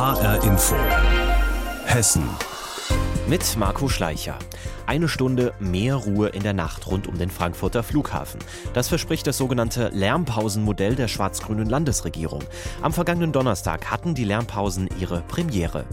HR Info. Hessen. Mit Marco Schleicher. Eine Stunde mehr Ruhe in der Nacht rund um den Frankfurter Flughafen. Das verspricht das sogenannte Lärmpausenmodell der schwarz-grünen Landesregierung. Am vergangenen Donnerstag hatten die Lärmpausen ihre Premiere.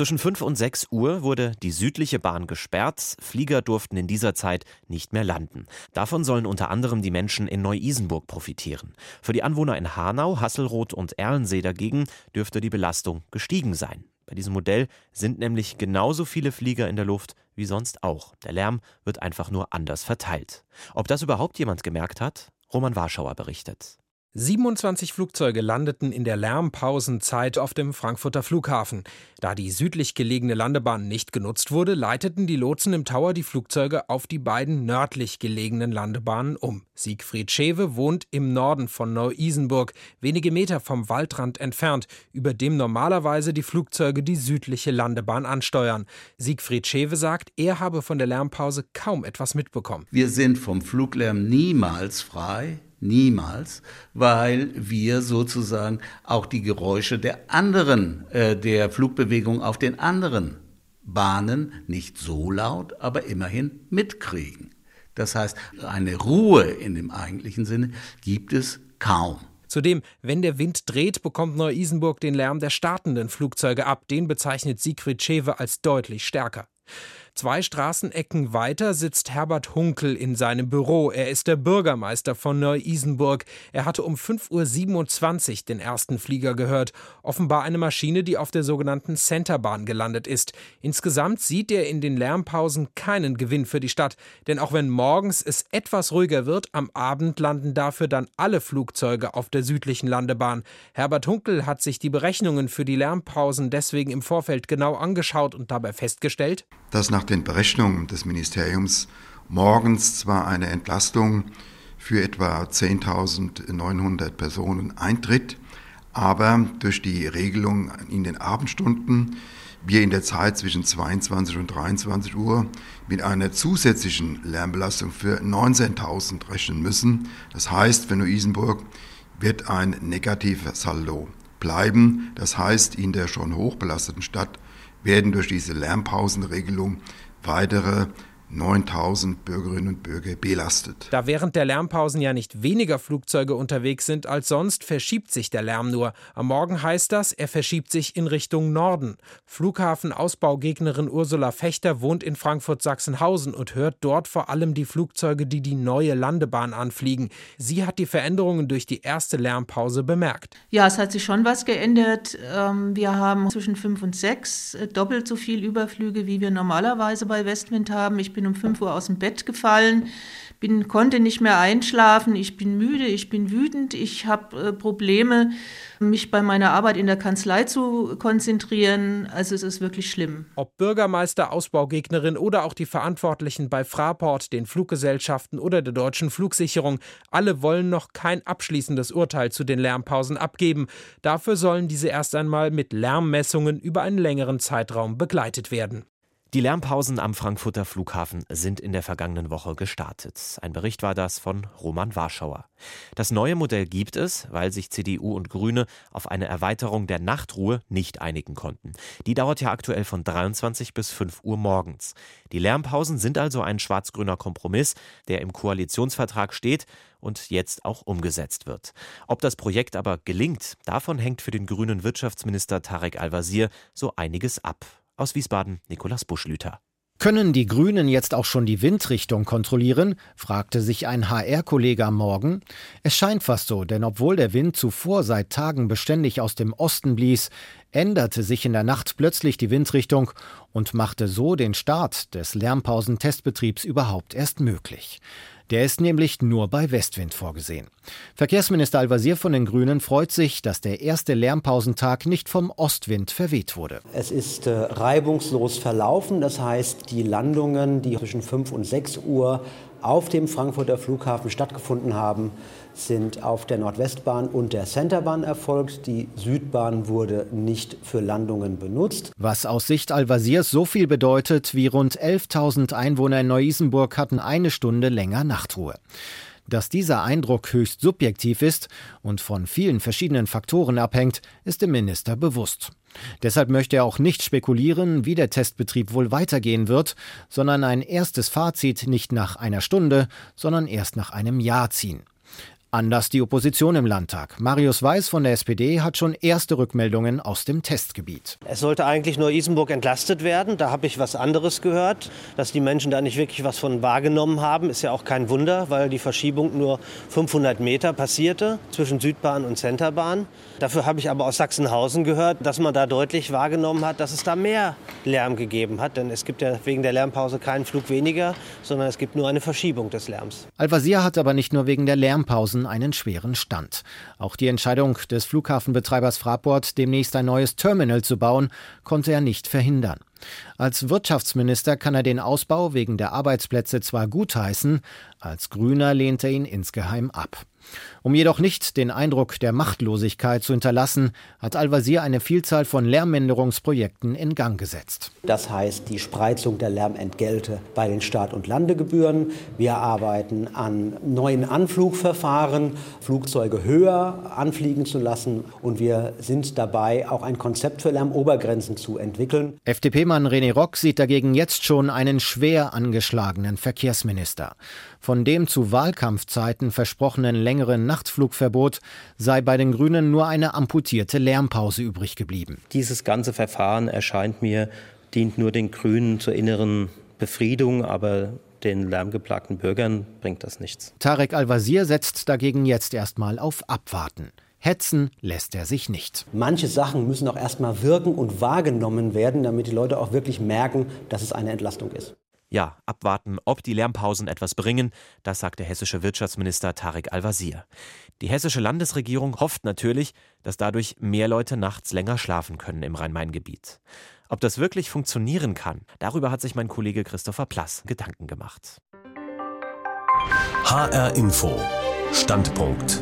Zwischen 5 und 6 Uhr wurde die südliche Bahn gesperrt. Flieger durften in dieser Zeit nicht mehr landen. Davon sollen unter anderem die Menschen in Neu-Isenburg profitieren. Für die Anwohner in Hanau, Hasselroth und Erlensee dagegen dürfte die Belastung gestiegen sein. Bei diesem Modell sind nämlich genauso viele Flieger in der Luft wie sonst auch. Der Lärm wird einfach nur anders verteilt. Ob das überhaupt jemand gemerkt hat? Roman Warschauer berichtet. 27 Flugzeuge landeten in der Lärmpausenzeit auf dem Frankfurter Flughafen. Da die südlich gelegene Landebahn nicht genutzt wurde, leiteten die Lotsen im Tower die Flugzeuge auf die beiden nördlich gelegenen Landebahnen um. Siegfried Schewe wohnt im Norden von Neu-Isenburg, wenige Meter vom Waldrand entfernt, über dem normalerweise die Flugzeuge die südliche Landebahn ansteuern. Siegfried Schewe sagt, er habe von der Lärmpause kaum etwas mitbekommen. Wir sind vom Fluglärm niemals frei. Niemals, weil wir sozusagen auch die Geräusche der anderen, äh, der Flugbewegung auf den anderen Bahnen nicht so laut, aber immerhin mitkriegen. Das heißt, eine Ruhe in dem eigentlichen Sinne gibt es kaum. Zudem, wenn der Wind dreht, bekommt Neu-Isenburg den Lärm der startenden Flugzeuge ab. Den bezeichnet Siegfried Schewe als deutlich stärker. Zwei Straßenecken weiter sitzt Herbert Hunkel in seinem Büro. Er ist der Bürgermeister von Neu-Isenburg. Er hatte um 5.27 Uhr den ersten Flieger gehört. Offenbar eine Maschine, die auf der sogenannten Centerbahn gelandet ist. Insgesamt sieht er in den Lärmpausen keinen Gewinn für die Stadt. Denn auch wenn morgens es etwas ruhiger wird, am Abend landen dafür dann alle Flugzeuge auf der südlichen Landebahn. Herbert Hunkel hat sich die Berechnungen für die Lärmpausen deswegen im Vorfeld genau angeschaut und dabei festgestellt, dass nach den Berechnungen des Ministeriums morgens zwar eine Entlastung für etwa 10.900 Personen eintritt, aber durch die Regelung in den Abendstunden wir in der Zeit zwischen 22 und 23 Uhr mit einer zusätzlichen Lärmbelastung für 19.000 rechnen müssen. Das heißt, für Neu-Isenburg wird ein negativer Saldo bleiben. Das heißt, in der schon hochbelasteten Stadt werden durch diese Lärmpausenregelung weitere 9000 Bürgerinnen und Bürger belastet. Da während der Lärmpausen ja nicht weniger Flugzeuge unterwegs sind als sonst, verschiebt sich der Lärm nur. Am Morgen heißt das, er verschiebt sich in Richtung Norden. Flughafenausbaugegnerin Ursula Fechter wohnt in Frankfurt-Sachsenhausen und hört dort vor allem die Flugzeuge, die die neue Landebahn anfliegen. Sie hat die Veränderungen durch die erste Lärmpause bemerkt. Ja, es hat sich schon was geändert. Ähm, wir haben zwischen fünf und sechs äh, doppelt so viel Überflüge, wie wir normalerweise bei Westwind haben. Ich bin bin um 5 Uhr aus dem Bett gefallen, bin, konnte nicht mehr einschlafen, ich bin müde, ich bin wütend, ich habe äh, Probleme, mich bei meiner Arbeit in der Kanzlei zu konzentrieren. Also es ist wirklich schlimm. Ob Bürgermeister, Ausbaugegnerin oder auch die Verantwortlichen bei Fraport, den Fluggesellschaften oder der deutschen Flugsicherung, alle wollen noch kein abschließendes Urteil zu den Lärmpausen abgeben. Dafür sollen diese erst einmal mit Lärmmessungen über einen längeren Zeitraum begleitet werden. Die Lärmpausen am Frankfurter Flughafen sind in der vergangenen Woche gestartet. Ein Bericht war das von Roman Warschauer. Das neue Modell gibt es, weil sich CDU und Grüne auf eine Erweiterung der Nachtruhe nicht einigen konnten. Die dauert ja aktuell von 23 bis 5 Uhr morgens. Die Lärmpausen sind also ein schwarz-grüner Kompromiss, der im Koalitionsvertrag steht und jetzt auch umgesetzt wird. Ob das Projekt aber gelingt, davon hängt für den grünen Wirtschaftsminister Tarek Al-Wazir so einiges ab. Aus Wiesbaden Nikolaus Buschlüter. Können die Grünen jetzt auch schon die Windrichtung kontrollieren? fragte sich ein HR-Kollege am Morgen. Es scheint fast so, denn obwohl der Wind zuvor seit Tagen beständig aus dem Osten blies, änderte sich in der Nacht plötzlich die Windrichtung und machte so den Start des Lärmpausentestbetriebs überhaupt erst möglich. Der ist nämlich nur bei Westwind vorgesehen. Verkehrsminister Al-Wazir von den Grünen freut sich, dass der erste Lärmpausentag nicht vom Ostwind verweht wurde. Es ist äh, reibungslos verlaufen. Das heißt, die Landungen, die zwischen 5 und 6 Uhr auf dem Frankfurter Flughafen stattgefunden haben, sind auf der Nordwestbahn und der Centerbahn erfolgt. Die Südbahn wurde nicht für Landungen benutzt. Was aus Sicht Al-Wasirs so viel bedeutet, wie rund 11.000 Einwohner in Neu-Isenburg hatten eine Stunde länger Nachtruhe. Dass dieser Eindruck höchst subjektiv ist und von vielen verschiedenen Faktoren abhängt, ist dem Minister bewusst. Deshalb möchte er auch nicht spekulieren, wie der Testbetrieb wohl weitergehen wird, sondern ein erstes Fazit nicht nach einer Stunde, sondern erst nach einem Jahr ziehen. Anders die Opposition im Landtag. Marius Weiß von der SPD hat schon erste Rückmeldungen aus dem Testgebiet. Es sollte eigentlich nur Isenburg entlastet werden. Da habe ich was anderes gehört. Dass die Menschen da nicht wirklich was von wahrgenommen haben, ist ja auch kein Wunder, weil die Verschiebung nur 500 Meter passierte zwischen Südbahn und Centerbahn. Dafür habe ich aber aus Sachsenhausen gehört, dass man da deutlich wahrgenommen hat, dass es da mehr Lärm gegeben hat. Denn es gibt ja wegen der Lärmpause keinen Flug weniger, sondern es gibt nur eine Verschiebung des Lärms. Al-Wazir hat aber nicht nur wegen der Lärmpausen Flughafen einen schweren Stand. Auch die Entscheidung des Flughafenbetreibers Fraport, demnächst ein neues Terminal zu bauen, konnte er nicht verhindern. Als Wirtschaftsminister kann er den Ausbau wegen der Arbeitsplätze zwar gutheißen, als Grüner lehnt er ihn insgeheim ab. Um jedoch nicht den Eindruck der Machtlosigkeit zu hinterlassen, hat Al-Wazir eine Vielzahl von Lärmminderungsprojekten in Gang gesetzt. Das heißt die Spreizung der Lärmentgelte bei den Start- und Landegebühren. Wir arbeiten an neuen Anflugverfahren, Flugzeuge höher anfliegen zu lassen. Und wir sind dabei, auch ein Konzept für Lärmobergrenzen zu entwickeln. FDP-Mann René Rock sieht dagegen jetzt schon einen schwer angeschlagenen Verkehrsminister. Von dem zu Wahlkampfzeiten versprochenen längeren Nachtflugverbot sei bei den Grünen nur eine amputierte Lärmpause übrig geblieben. Dieses ganze Verfahren erscheint mir, dient nur den Grünen zur inneren Befriedung, aber den lärmgeplagten Bürgern bringt das nichts. Tarek Al-Wazir setzt dagegen jetzt erstmal auf Abwarten. Hetzen lässt er sich nicht. Manche Sachen müssen auch erstmal wirken und wahrgenommen werden, damit die Leute auch wirklich merken, dass es eine Entlastung ist. Ja, abwarten, ob die Lärmpausen etwas bringen, das sagt der hessische Wirtschaftsminister Tarek Al-Wazir. Die hessische Landesregierung hofft natürlich, dass dadurch mehr Leute nachts länger schlafen können im Rhein-Main-Gebiet. Ob das wirklich funktionieren kann, darüber hat sich mein Kollege Christopher Plass Gedanken gemacht. HR Info Standpunkt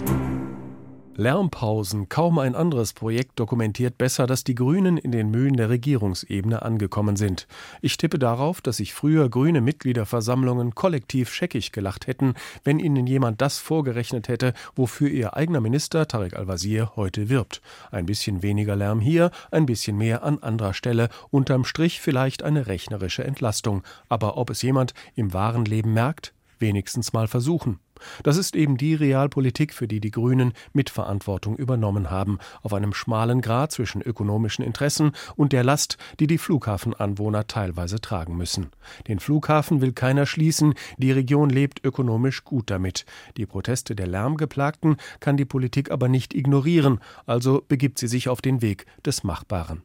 Lärmpausen. Kaum ein anderes Projekt dokumentiert besser, dass die Grünen in den Mühen der Regierungsebene angekommen sind. Ich tippe darauf, dass sich früher grüne Mitgliederversammlungen kollektiv scheckig gelacht hätten, wenn ihnen jemand das vorgerechnet hätte, wofür ihr eigener Minister Tarek Al-Wazir heute wirbt. Ein bisschen weniger Lärm hier, ein bisschen mehr an anderer Stelle, unterm Strich vielleicht eine rechnerische Entlastung. Aber ob es jemand im wahren Leben merkt, wenigstens mal versuchen. Das ist eben die Realpolitik, für die die Grünen Mitverantwortung übernommen haben, auf einem schmalen Grat zwischen ökonomischen Interessen und der Last, die die Flughafenanwohner teilweise tragen müssen. Den Flughafen will keiner schließen, die Region lebt ökonomisch gut damit. Die Proteste der Lärmgeplagten kann die Politik aber nicht ignorieren, also begibt sie sich auf den Weg des Machbaren.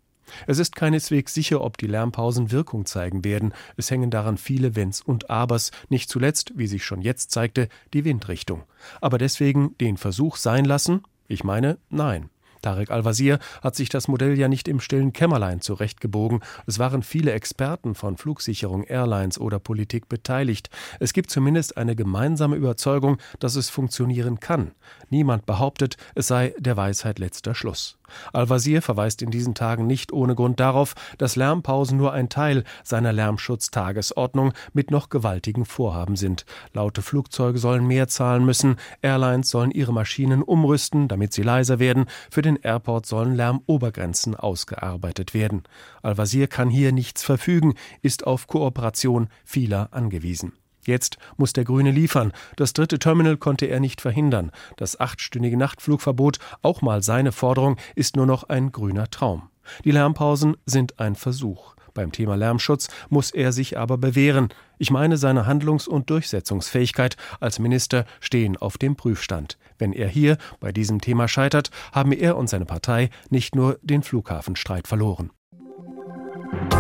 Es ist keineswegs sicher, ob die Lärmpausen Wirkung zeigen werden. Es hängen daran viele Wenns und Abers, nicht zuletzt, wie sich schon jetzt zeigte, die Windrichtung. Aber deswegen den Versuch sein lassen? Ich meine, nein. Tarek Al-Wazir hat sich das Modell ja nicht im stillen Kämmerlein zurechtgebogen. Es waren viele Experten von Flugsicherung, Airlines oder Politik beteiligt. Es gibt zumindest eine gemeinsame Überzeugung, dass es funktionieren kann. Niemand behauptet, es sei der Weisheit letzter Schluss. Al-Wazir verweist in diesen Tagen nicht ohne Grund darauf, dass Lärmpausen nur ein Teil seiner Lärmschutztagesordnung mit noch gewaltigen Vorhaben sind. Laute Flugzeuge sollen mehr zahlen müssen, Airlines sollen ihre Maschinen umrüsten, damit sie leiser werden, für den Airport sollen Lärmobergrenzen ausgearbeitet werden. Al-Wazir kann hier nichts verfügen, ist auf Kooperation vieler angewiesen. Jetzt muss der Grüne liefern. Das dritte Terminal konnte er nicht verhindern. Das achtstündige Nachtflugverbot, auch mal seine Forderung, ist nur noch ein grüner Traum. Die Lärmpausen sind ein Versuch. Beim Thema Lärmschutz muss er sich aber bewähren. Ich meine, seine Handlungs- und Durchsetzungsfähigkeit als Minister stehen auf dem Prüfstand. Wenn er hier bei diesem Thema scheitert, haben er und seine Partei nicht nur den Flughafenstreit verloren.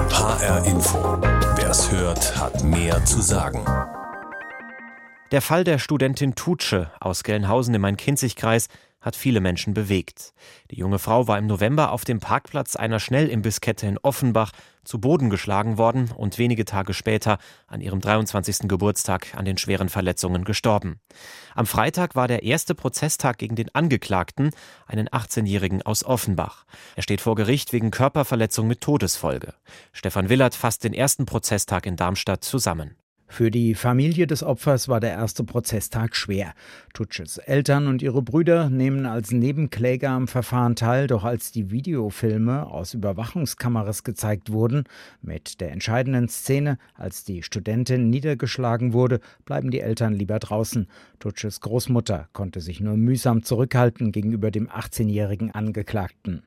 HR Info. Wer es hört, hat mehr zu sagen. Der Fall der Studentin Tutsche aus Gelnhausen im Main-Kinzig-Kreis hat viele Menschen bewegt. Die junge Frau war im November auf dem Parkplatz einer Schnellimbisskette in Offenbach zu Boden geschlagen worden und wenige Tage später an ihrem 23. Geburtstag an den schweren Verletzungen gestorben. Am Freitag war der erste Prozesstag gegen den Angeklagten, einen 18-Jährigen aus Offenbach. Er steht vor Gericht wegen Körperverletzung mit Todesfolge. Stefan Willert fasst den ersten Prozesstag in Darmstadt zusammen. Für die Familie des Opfers war der erste Prozesstag schwer. Tutsches Eltern und ihre Brüder nehmen als Nebenkläger am Verfahren teil, doch als die Videofilme aus Überwachungskameras gezeigt wurden, mit der entscheidenden Szene, als die Studentin niedergeschlagen wurde, bleiben die Eltern lieber draußen. Tutsches Großmutter konnte sich nur mühsam zurückhalten gegenüber dem 18-jährigen Angeklagten.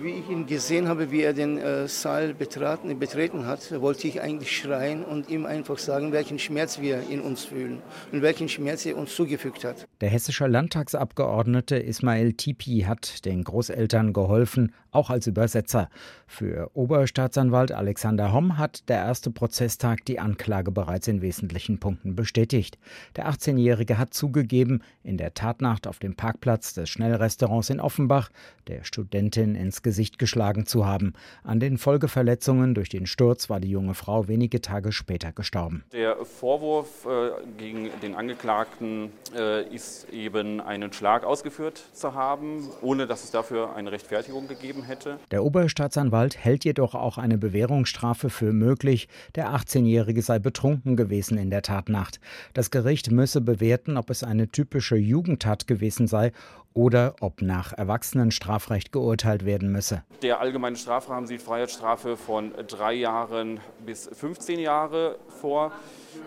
Wie ich ihn gesehen habe, wie er den äh, Saal betraten, betreten hat, wollte ich eigentlich schreien und ihm einfach sagen, welchen Schmerz wir in uns fühlen und welchen Schmerz er uns zugefügt hat. Der hessische Landtagsabgeordnete Ismail Tipi hat den Großeltern geholfen, auch als Übersetzer. Für Oberstaatsanwalt Alexander Homm hat der erste Prozesstag die Anklage bereits in wesentlichen Punkten bestätigt. Der 18-Jährige hat zugegeben, in der Tatnacht auf dem Parkplatz des Schnellrestaurants in Offenbach der Studentin ins Gesicht geschlagen zu haben. An den Folgeverletzungen durch den Sturz war die junge Frau wenige Tage später gestorben. Der Vorwurf äh, gegen den Angeklagten äh, ist eben einen Schlag ausgeführt zu haben, ohne dass es dafür eine Rechtfertigung gegeben hätte. Der Oberstaatsanwalt hält jedoch auch eine Bewährungsstrafe für möglich. Der 18-Jährige sei betrunken gewesen in der Tatnacht. Das Gericht müsse bewerten, ob es eine typische Jugendtat gewesen sei oder ob nach Erwachsenenstrafrecht geurteilt werden müsse. Der allgemeine Strafrahmen sieht Freiheitsstrafe von drei Jahren bis 15 Jahre vor.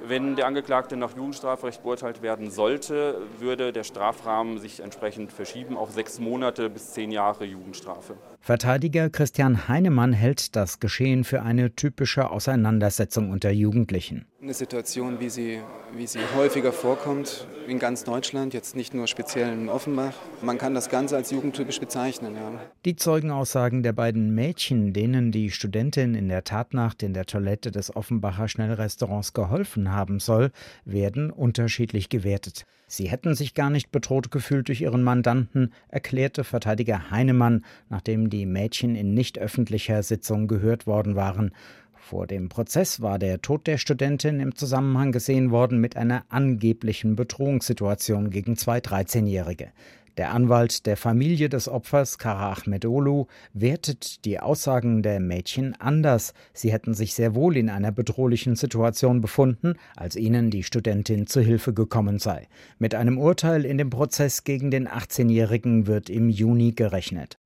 Wenn der Angeklagte nach Jugendstrafrecht beurteilt werden sollte, würde der Strafrahmen sich entsprechend verschieben auf sechs Monate bis zehn Jahre Jugendstrafe. Verteidiger Christian Heinemann hält das Geschehen für eine typische Auseinandersetzung unter Jugendlichen. Eine Situation, wie sie, wie sie häufiger vorkommt in ganz Deutschland, jetzt nicht nur speziell in Offenbach. Man kann das Ganze als jugendtypisch bezeichnen. Ja. Die Zeugenaussagen der beiden Mädchen, denen die Studentin in der Tatnacht in der Toilette des Offenbacher Schnellrestaurants geholfen haben soll, werden unterschiedlich gewertet. Sie hätten sich gar nicht bedroht gefühlt durch ihren Mandanten, erklärte Verteidiger Heinemann, nachdem die Mädchen in nicht öffentlicher Sitzung gehört worden waren. Vor dem Prozess war der Tod der Studentin im Zusammenhang gesehen worden mit einer angeblichen Bedrohungssituation gegen zwei 13-Jährige. Der Anwalt der Familie des Opfers, Kara Ahmedolu, wertet die Aussagen der Mädchen anders. Sie hätten sich sehr wohl in einer bedrohlichen Situation befunden, als ihnen die Studentin zu Hilfe gekommen sei. Mit einem Urteil in dem Prozess gegen den 18-Jährigen wird im Juni gerechnet.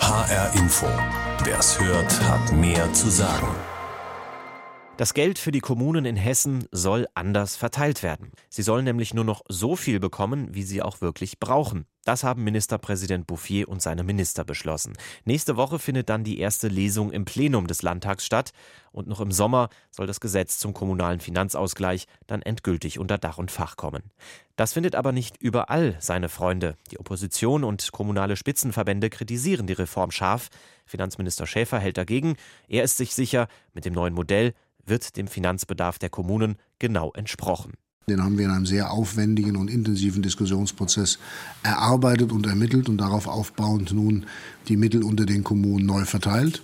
HR Info. Wer es hört, hat mehr zu sagen. Das Geld für die Kommunen in Hessen soll anders verteilt werden. Sie sollen nämlich nur noch so viel bekommen, wie sie auch wirklich brauchen. Das haben Ministerpräsident Bouffier und seine Minister beschlossen. Nächste Woche findet dann die erste Lesung im Plenum des Landtags statt und noch im Sommer soll das Gesetz zum kommunalen Finanzausgleich dann endgültig unter Dach und Fach kommen. Das findet aber nicht überall seine Freunde. Die Opposition und kommunale Spitzenverbände kritisieren die Reform scharf. Finanzminister Schäfer hält dagegen. Er ist sich sicher, mit dem neuen Modell wird dem Finanzbedarf der Kommunen genau entsprochen. Den haben wir in einem sehr aufwendigen und intensiven Diskussionsprozess erarbeitet und ermittelt und darauf aufbauend nun die Mittel unter den Kommunen neu verteilt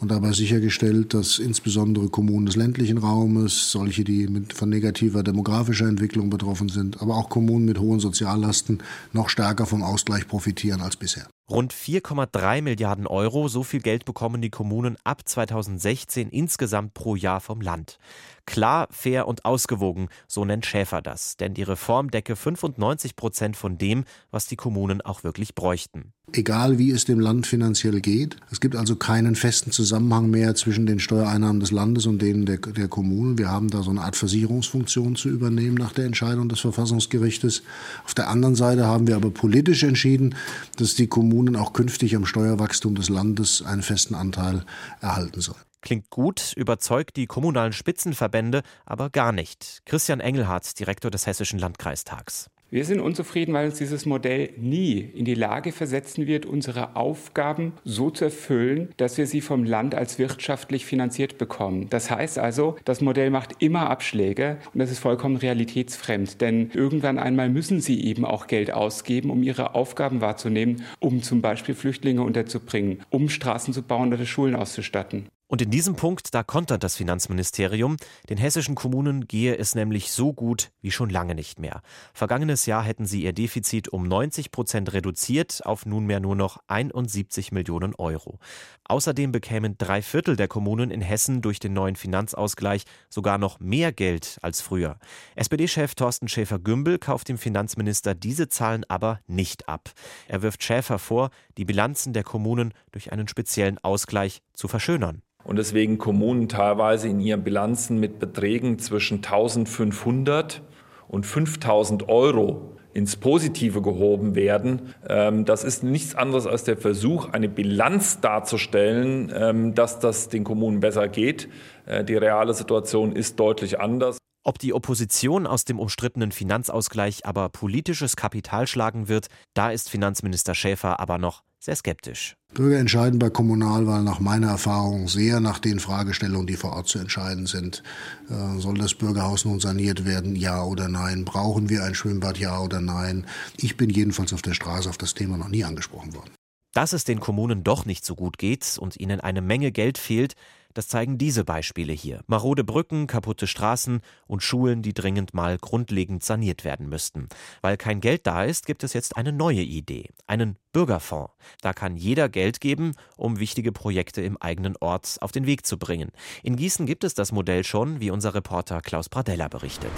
und dabei sichergestellt, dass insbesondere Kommunen des ländlichen Raumes, solche, die mit, von negativer demografischer Entwicklung betroffen sind, aber auch Kommunen mit hohen Soziallasten noch stärker vom Ausgleich profitieren als bisher. Rund 4,3 Milliarden Euro, so viel Geld bekommen die Kommunen ab 2016 insgesamt pro Jahr vom Land. Klar, fair und ausgewogen, so nennt Schäfer das, denn die Reform decke 95 Prozent von dem, was die Kommunen auch wirklich bräuchten. Egal wie es dem Land finanziell geht, es gibt also keinen festen Zusammenhang mehr zwischen den Steuereinnahmen des Landes und denen der, der Kommunen. Wir haben da so eine Art Versicherungsfunktion zu übernehmen nach der Entscheidung des Verfassungsgerichtes. Auf der anderen Seite haben wir aber politisch entschieden, dass die Kommunen auch künftig am Steuerwachstum des Landes einen festen Anteil erhalten sollen. Klingt gut, überzeugt die kommunalen Spitzenverbände aber gar nicht. Christian Engelhardt, Direktor des Hessischen Landkreistags. Wir sind unzufrieden, weil uns dieses Modell nie in die Lage versetzen wird, unsere Aufgaben so zu erfüllen, dass wir sie vom Land als wirtschaftlich finanziert bekommen. Das heißt also, das Modell macht immer Abschläge und das ist vollkommen realitätsfremd, denn irgendwann einmal müssen sie eben auch Geld ausgeben, um ihre Aufgaben wahrzunehmen, um zum Beispiel Flüchtlinge unterzubringen, um Straßen zu bauen oder Schulen auszustatten. Und in diesem Punkt, da kontert das Finanzministerium, den hessischen Kommunen gehe es nämlich so gut wie schon lange nicht mehr. Vergangenes Jahr hätten sie ihr Defizit um 90 Prozent reduziert auf nunmehr nur noch 71 Millionen Euro. Außerdem bekämen drei Viertel der Kommunen in Hessen durch den neuen Finanzausgleich sogar noch mehr Geld als früher. SPD-Chef Thorsten Schäfer-Gümbel kauft dem Finanzminister diese Zahlen aber nicht ab. Er wirft Schäfer vor, die Bilanzen der Kommunen durch einen speziellen Ausgleich zu verschönern und deswegen Kommunen teilweise in ihren Bilanzen mit Beträgen zwischen 1500 und 5000 Euro ins Positive gehoben werden. Ähm, das ist nichts anderes als der Versuch, eine Bilanz darzustellen, ähm, dass das den Kommunen besser geht. Äh, die reale Situation ist deutlich anders. Ob die Opposition aus dem umstrittenen Finanzausgleich aber politisches Kapital schlagen wird, da ist Finanzminister Schäfer aber noch sehr skeptisch. Bürger entscheiden bei Kommunalwahlen nach meiner Erfahrung sehr nach den Fragestellungen, die vor Ort zu entscheiden sind. Äh, soll das Bürgerhaus nun saniert werden, ja oder nein? Brauchen wir ein Schwimmbad, ja oder nein? Ich bin jedenfalls auf der Straße auf das Thema noch nie angesprochen worden. Dass es den Kommunen doch nicht so gut geht und ihnen eine Menge Geld fehlt, das zeigen diese Beispiele hier. Marode Brücken, kaputte Straßen und Schulen, die dringend mal grundlegend saniert werden müssten. Weil kein Geld da ist, gibt es jetzt eine neue Idee, einen Bürgerfonds. Da kann jeder Geld geben, um wichtige Projekte im eigenen Ort auf den Weg zu bringen. In Gießen gibt es das Modell schon, wie unser Reporter Klaus Pradella berichtet.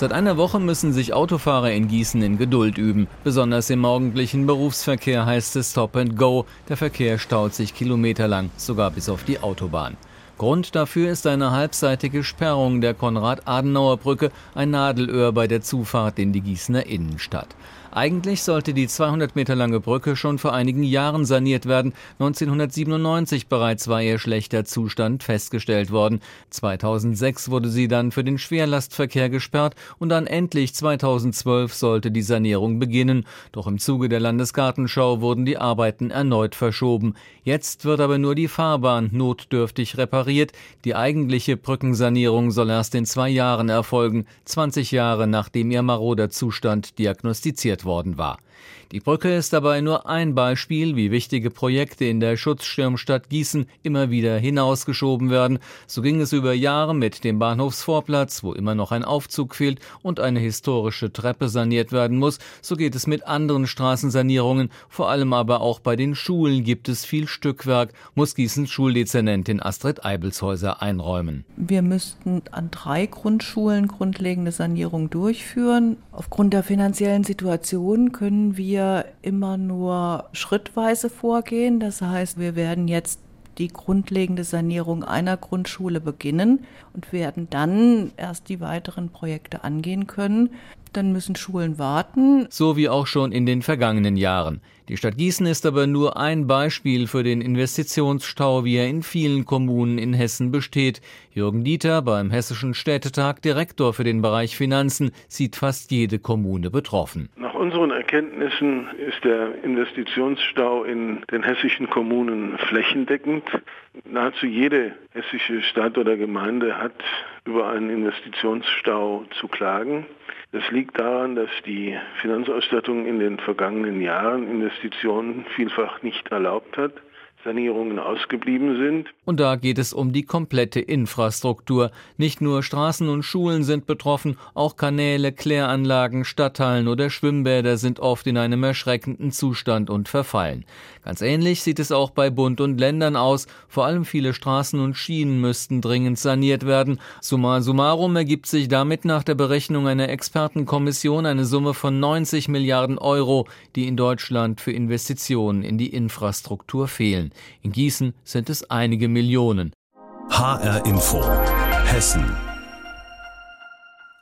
Seit einer Woche müssen sich Autofahrer in Gießen in Geduld üben. Besonders im morgendlichen Berufsverkehr heißt es Stop and Go. Der Verkehr staut sich kilometerlang, sogar bis auf die Autobahn. Grund dafür ist eine halbseitige Sperrung der Konrad-Adenauer-Brücke, ein Nadelöhr bei der Zufahrt in die Gießener Innenstadt. Eigentlich sollte die 200 Meter lange Brücke schon vor einigen Jahren saniert werden. 1997 bereits war ihr schlechter Zustand festgestellt worden. 2006 wurde sie dann für den Schwerlastverkehr gesperrt und dann endlich 2012 sollte die Sanierung beginnen. Doch im Zuge der Landesgartenschau wurden die Arbeiten erneut verschoben. Jetzt wird aber nur die Fahrbahn notdürftig repariert. Die eigentliche Brückensanierung soll erst in zwei Jahren erfolgen, 20 Jahre nachdem ihr maroder Zustand diagnostiziert worden war. Die Brücke ist dabei nur ein Beispiel, wie wichtige Projekte in der Schutzschirmstadt Gießen immer wieder hinausgeschoben werden. So ging es über Jahre mit dem Bahnhofsvorplatz, wo immer noch ein Aufzug fehlt und eine historische Treppe saniert werden muss. So geht es mit anderen Straßensanierungen. Vor allem aber auch bei den Schulen gibt es viel Stückwerk, muss Gießens Schuldezernentin Astrid Eibelshäuser einräumen. Wir müssten an drei Grundschulen grundlegende Sanierung durchführen. Aufgrund der finanziellen Situation können wir wir immer nur schrittweise vorgehen. Das heißt, wir werden jetzt die grundlegende Sanierung einer Grundschule beginnen und werden dann erst die weiteren Projekte angehen können. Dann müssen Schulen warten. So wie auch schon in den vergangenen Jahren. Die Stadt Gießen ist aber nur ein Beispiel für den Investitionsstau, wie er in vielen Kommunen in Hessen besteht. Jürgen Dieter, beim Hessischen Städtetag Direktor für den Bereich Finanzen, sieht fast jede Kommune betroffen. Nach unseren Erkenntnissen ist der Investitionsstau in den hessischen Kommunen flächendeckend. Nahezu jede hessische Stadt oder Gemeinde hat über einen Investitionsstau zu klagen. Das liegt daran, dass die Finanzausstattung in den vergangenen Jahren Investitionen vielfach nicht erlaubt hat. Sanierungen ausgeblieben sind. Und da geht es um die komplette Infrastruktur. Nicht nur Straßen und Schulen sind betroffen, auch Kanäle, Kläranlagen, Stadthallen oder Schwimmbäder sind oft in einem erschreckenden Zustand und verfallen. Ganz ähnlich sieht es auch bei Bund und Ländern aus. Vor allem viele Straßen und Schienen müssten dringend saniert werden. Summa summarum ergibt sich damit nach der Berechnung einer Expertenkommission eine Summe von 90 Milliarden Euro, die in Deutschland für Investitionen in die Infrastruktur fehlen. In Gießen sind es einige Millionen. HR Info. Hessen.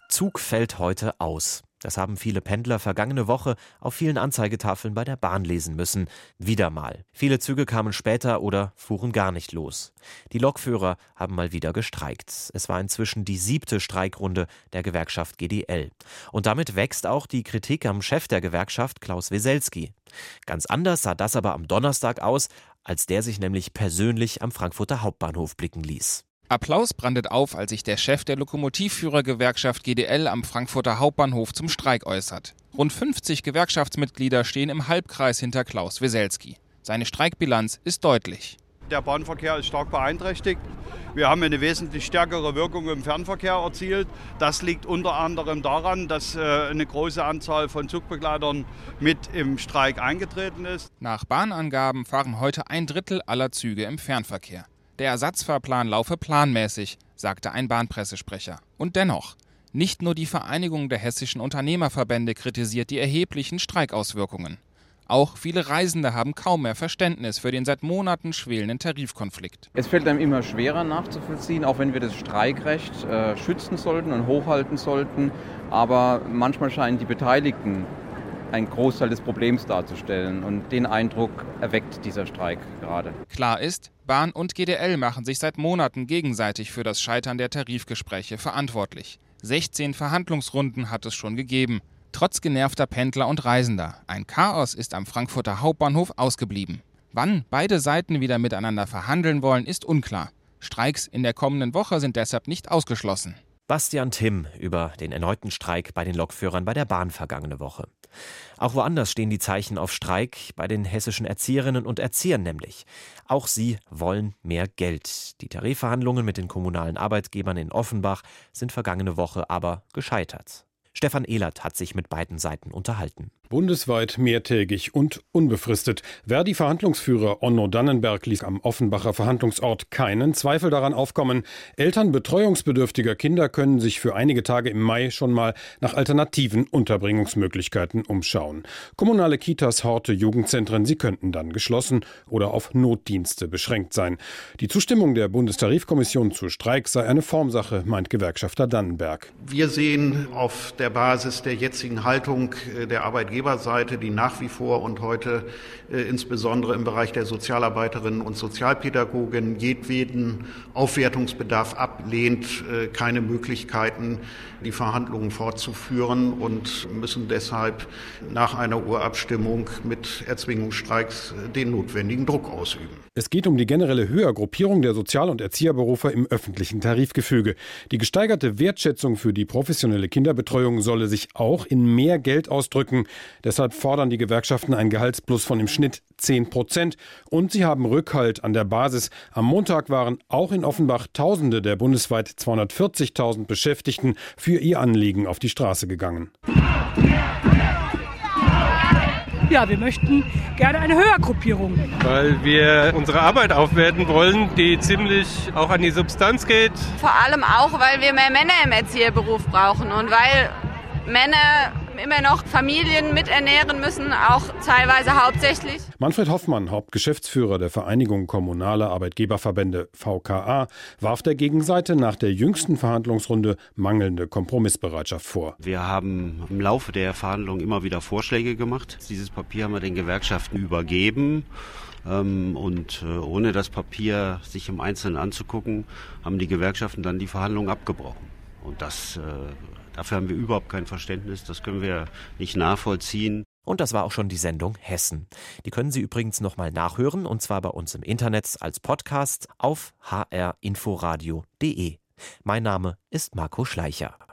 Zug fällt heute aus. Das haben viele Pendler vergangene Woche auf vielen Anzeigetafeln bei der Bahn lesen müssen. Wieder mal. Viele Züge kamen später oder fuhren gar nicht los. Die Lokführer haben mal wieder gestreikt. Es war inzwischen die siebte Streikrunde der Gewerkschaft GDL. Und damit wächst auch die Kritik am Chef der Gewerkschaft, Klaus Weselski. Ganz anders sah das aber am Donnerstag aus, als der sich nämlich persönlich am Frankfurter Hauptbahnhof blicken ließ. Applaus brandet auf, als sich der Chef der Lokomotivführergewerkschaft GDL am Frankfurter Hauptbahnhof zum Streik äußert. Rund 50 Gewerkschaftsmitglieder stehen im Halbkreis hinter Klaus Weselski. Seine Streikbilanz ist deutlich. Der Bahnverkehr ist stark beeinträchtigt. Wir haben eine wesentlich stärkere Wirkung im Fernverkehr erzielt. Das liegt unter anderem daran, dass äh, eine große Anzahl von Zugbegleitern mit im Streik eingetreten ist. Nach Bahnangaben fahren heute ein Drittel aller Züge im Fernverkehr. Der Ersatzfahrplan laufe planmäßig, sagte ein Bahnpressesprecher. Und dennoch, nicht nur die Vereinigung der hessischen Unternehmerverbände kritisiert die erheblichen Streikauswirkungen. Auch viele Reisende haben kaum mehr Verständnis für den seit Monaten schwelenden Tarifkonflikt. Es fällt einem immer schwerer nachzuvollziehen, auch wenn wir das Streikrecht äh, schützen sollten und hochhalten sollten. Aber manchmal scheinen die Beteiligten einen Großteil des Problems darzustellen. Und den Eindruck erweckt dieser Streik gerade. Klar ist, Bahn und GDL machen sich seit Monaten gegenseitig für das Scheitern der Tarifgespräche verantwortlich. 16 Verhandlungsrunden hat es schon gegeben trotz genervter Pendler und Reisender. Ein Chaos ist am Frankfurter Hauptbahnhof ausgeblieben. Wann beide Seiten wieder miteinander verhandeln wollen, ist unklar. Streiks in der kommenden Woche sind deshalb nicht ausgeschlossen. Bastian Timm über den erneuten Streik bei den Lokführern bei der Bahn vergangene Woche. Auch woanders stehen die Zeichen auf Streik, bei den hessischen Erzieherinnen und Erziehern nämlich. Auch sie wollen mehr Geld. Die Tarifverhandlungen mit den kommunalen Arbeitgebern in Offenbach sind vergangene Woche aber gescheitert. Stefan Ehlert hat sich mit beiden Seiten unterhalten. Bundesweit mehrtägig und unbefristet. Verdi-Verhandlungsführer Onno Dannenberg ließ am Offenbacher Verhandlungsort keinen Zweifel daran aufkommen. Eltern betreuungsbedürftiger Kinder können sich für einige Tage im Mai schon mal nach alternativen Unterbringungsmöglichkeiten umschauen. Kommunale Kitas, Horte, Jugendzentren, sie könnten dann geschlossen oder auf Notdienste beschränkt sein. Die Zustimmung der Bundestarifkommission zu Streik sei eine Formsache, meint Gewerkschafter Dannenberg. Wir sehen auf der Basis der jetzigen Haltung äh, der Arbeitgeber Arbeitgeberseite, die nach wie vor und heute äh, insbesondere im Bereich der Sozialarbeiterinnen und Sozialpädagogen jedweden Aufwertungsbedarf ablehnt, äh, keine Möglichkeiten, die Verhandlungen fortzuführen und müssen deshalb nach einer Urabstimmung mit Erzwingungsstreiks äh, den notwendigen Druck ausüben. Es geht um die generelle Höhergruppierung der Sozial- und Erzieherberufe im öffentlichen Tarifgefüge. Die gesteigerte Wertschätzung für die professionelle Kinderbetreuung solle sich auch in mehr Geld ausdrücken. Deshalb fordern die Gewerkschaften einen Gehaltsplus von im Schnitt 10 Prozent. Und sie haben Rückhalt an der Basis. Am Montag waren auch in Offenbach Tausende der bundesweit 240.000 Beschäftigten für ihr Anliegen auf die Straße gegangen. Ja, wir möchten gerne eine Höhergruppierung. Weil wir unsere Arbeit aufwerten wollen, die ziemlich auch an die Substanz geht. Vor allem auch, weil wir mehr Männer im Erzieherberuf brauchen und weil Männer immer noch Familien miternähren müssen, auch teilweise hauptsächlich. Manfred Hoffmann, Hauptgeschäftsführer der Vereinigung Kommunaler Arbeitgeberverbände VKA, warf der Gegenseite nach der jüngsten Verhandlungsrunde mangelnde Kompromissbereitschaft vor. Wir haben im Laufe der Verhandlungen immer wieder Vorschläge gemacht. Dieses Papier haben wir den Gewerkschaften übergeben. Ähm, und äh, ohne das Papier sich im Einzelnen anzugucken, haben die Gewerkschaften dann die Verhandlungen abgebrochen. Und das äh, Dafür haben wir überhaupt kein Verständnis, das können wir nicht nachvollziehen. Und das war auch schon die Sendung Hessen. Die können Sie übrigens nochmal nachhören, und zwar bei uns im Internet als Podcast auf hrinforadio.de. Mein Name ist Marco Schleicher.